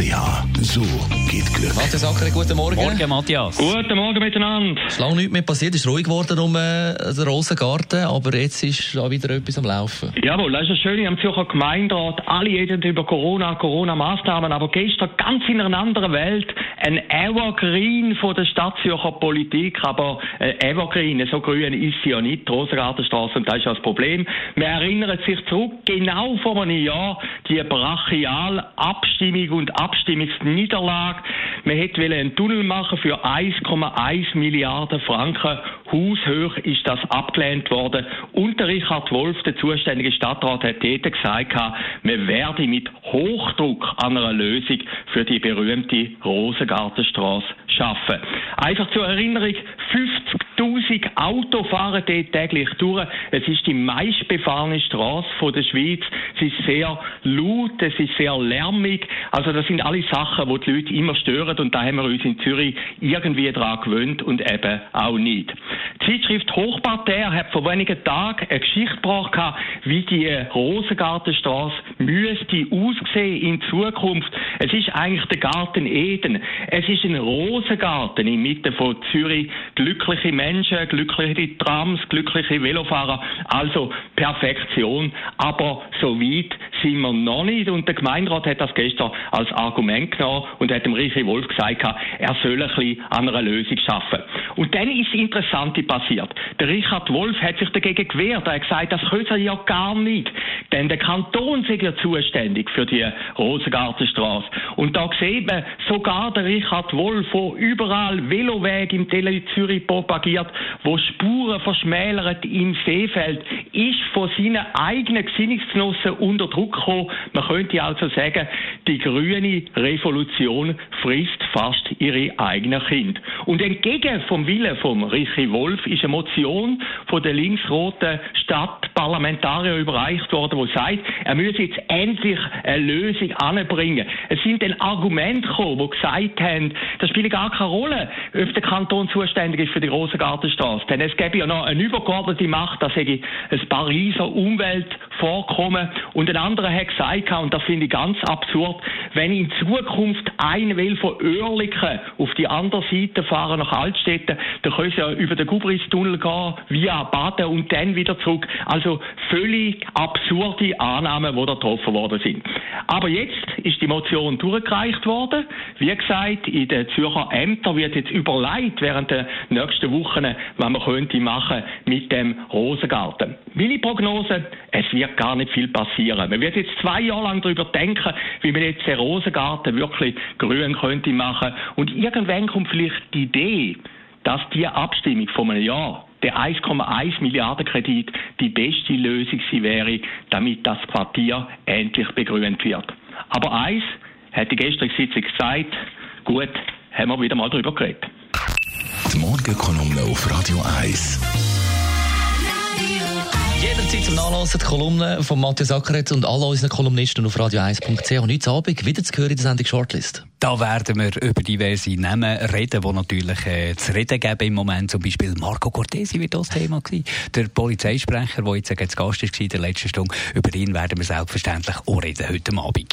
Jackpots.ch. So geht Glück. Matthias Acker, guten Morgen. Morgen, Matthias. Guten Morgen miteinander. Es ist lange nichts mehr passiert, es ist ruhig geworden um äh, den Rosengarten, aber jetzt ist da wieder etwas am Laufen. Jawohl, das ist das Schöne am Zürcher Gemeinderat. Alle reden über Corona, Corona-Maßnahmen, aber gestern ganz in einer anderen Welt ein Evergreen von der Stadt Zürcher Politik, aber äh, Evergreen, so grün ist sie ja nicht, die Rosengartenstraße, und das ist ja das Problem. Man erinnert sich zurück, genau vor einem Jahr, die brachial Abstimmung und Abstimmungsniederlage. Man hätte einen Tunnel machen für 1,1 Milliarden Franken. Haushoch ist das abgelehnt worden. Und der Richard Wolf, der zuständige Stadtrat, hat dort gesagt, man werde mit Hochdruck an einer Lösung für die berühmte Rosengartenstraße schaffen. Einfach zur Erinnerung, 50.000 Auto fahren dort täglich durch. Es ist die meistbefahrene Straße der Schweiz. Es ist sehr laut, es ist sehr lärmig. Also das sind alle Sachen, die die Leute immer stören und da haben wir uns in Zürich irgendwie daran gewöhnt und eben auch nicht. Die Zeitschrift Hochparterre hat vor wenigen Tagen eine Geschichte gebracht, wie die Rosengartenstraße müsste aussehen in Zukunft. Es ist eigentlich der Garten Eden. Es ist ein Rosengarten inmitten von Zürich. Glückliche Menschen, glückliche Trams, glückliche Velofahrer. Also Perfektion. Aber so weit sind wir noch nicht. Und der Gemeinderat hat das gestern als Argument genommen und hat dem Richie Wolf gesagt, er soll ein bisschen an einer Lösung schaffen. Und dann ist das Interessante passiert. Der Richard Wolf hat sich dagegen gewehrt. Er hat gesagt, das können ja gar nicht. Denn der Kanton ist ja zuständig für die Rosengartenstraße. Und da sieht man, sogar der Richard Wolf, der überall Veloweg im Tele Zürich propagiert, wo Spuren verschmälert im Seefeld, ist von seinen eigenen Gesinnungsgenossen unter Druck gekommen. Man könnte also sagen, die grüne Revolution frisst fast ihre eigenen Kinder. Und entgegen vom Willen von Richie Wolf ist eine Motion von der linksroten Stadtparlamentarier überreicht worden, wo sagt, er müsse jetzt endlich eine Lösung anbringen. Es sind dann Argumente gekommen, die gesagt haben, das spielt gar keine Rolle, ob der Kanton zuständig ist für die Rosengartenstraße. Denn es gäbe ja noch eine übergeordnete Macht, das sage ich, ein Pariser Umweltvorkommen. Und ein anderer hat gesagt, und das finde ich ganz absurd, wenn in Zukunft ein will von Oerlikon auf die andere Seite fahren nach Altstädten, dann können sie ja über den Gubristunnel gehen, via Baden und dann wieder zurück. Also völlig absurde Annahmen, die da getroffen worden sind. Aber jetzt ist die Motion durchgereicht worden. Wie gesagt, in den Zürcher Ämtern wird jetzt überlegt während der nächsten Wochen, was man könnte machen mit dem Rosengarten. Meine Prognose, es wird gar nicht viel passieren. Man wird jetzt zwei Jahre lang darüber denken, wie man jetzt den Rosengarten wirklich grün könnte machen. Und irgendwann kommt vielleicht die Idee, dass die Abstimmung von einem Jahr der 1,1 Milliarden Kredit die beste Lösung sie wäre, damit das Quartier endlich begrünt wird. Aber eins hat die gestrige Sitzung gesagt, gut, haben wir wieder mal darüber geredet. Die Morgenkolumne auf Radio 1. Jederzeit zum Nachlesen die Kolumne von Matthias Ackeret und alle unseren Kolumnisten auf radio1.ch. Und heute Abend wieder zu hören in der Sendung Shortlist. Da werden wir über diverse Namen reden, die natürlich äh, zu reden geben im Moment. Zum Beispiel Marco Cortesi wird das Thema gewesen. Der Polizeisprecher, der jetzt, jetzt Gast war in der letzten Stunde. Über ihn werden wir selbstverständlich auch reden heute Abend.